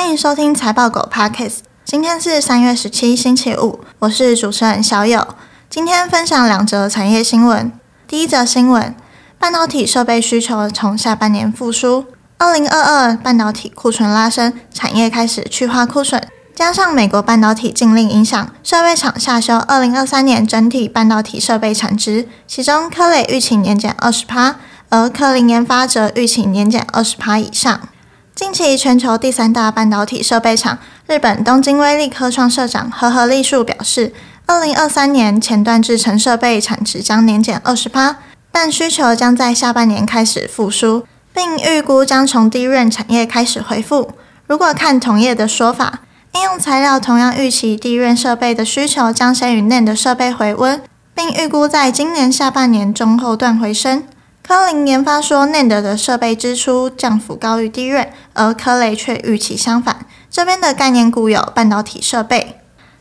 欢迎收听财报狗 Podcast。今天是三月十七，星期五，我是主持人小友。今天分享两则产业新闻。第一则新闻，半导体设备需求从下半年复苏。二零二二半导体库存拉升，产业开始去化库存，加上美国半导体禁令影响，设备厂下修二零二三年整体半导体设备产值，其中科磊预期年减二十趴，而科林研发则预期年减二十趴以上。近期，全球第三大半导体设备厂日本东京威力科创社长河合利树表示，二零二三年前段制程设备产值将年减二十趴，但需求将在下半年开始复苏，并预估将从低润产业开始恢复。如果看同业的说法，应用材料同样预期低润设备的需求将先于 NAND 的设备回温，并预估在今年下半年中后段回升。科林研发说，NAND 的设备支出降幅高于低润而科雷却预期相反。这边的概念股有半导体设备。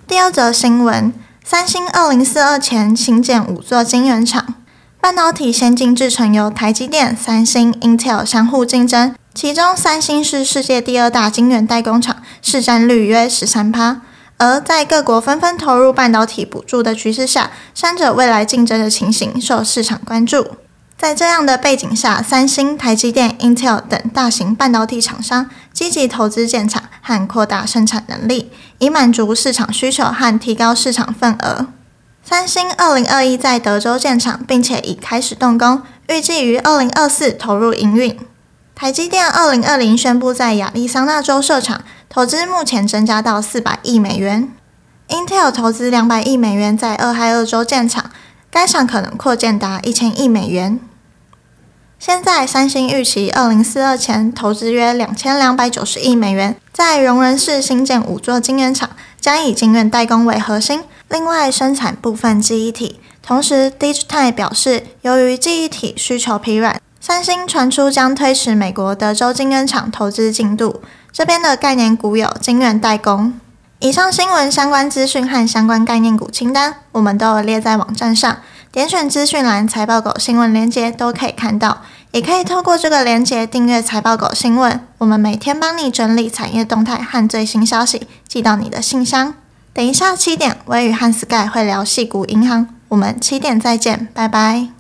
第二则新闻，三星二零四二前新建五座晶圆厂，半导体先进制程由台积电、三星、Intel 相互竞争，其中三星是世界第二大晶圆代工厂，市占率约十三趴。而在各国纷纷投入半导体补助的趋势下，三者未来竞争的情形受市场关注。在这样的背景下，三星、台积电、Intel 等大型半导体厂商积极投资建厂和扩大生产能力，以满足市场需求和提高市场份额。三星二零二一在德州建厂，并且已开始动工，预计于二零二四投入营运。台积电二零二零宣布在亚利桑那州设厂，投资目前增加到四百亿美元。Intel 投资两百亿美元在俄亥俄州建厂，该厂可能扩建达一千亿美元。现在，三星预期二零四二前投资约两千两百九十亿美元，在荣仁市新建五座晶圆厂，将以晶圆代工为核心，另外生产部分记忆体。同时，Digitime 表示，由于记忆体需求疲软，三星传出将推迟美国德州晶圆厂投资进度。这边的概念股有晶圆代工。以上新闻相关资讯和相关概念股清单，我们都有列在网站上。点选资讯栏财报狗新闻链接都可以看到，也可以透过这个链接订阅财报狗新闻。我们每天帮你整理产业动态和最新消息，寄到你的信箱。等一下七点，我与汉斯盖会聊系股银行，我们七点再见，拜拜。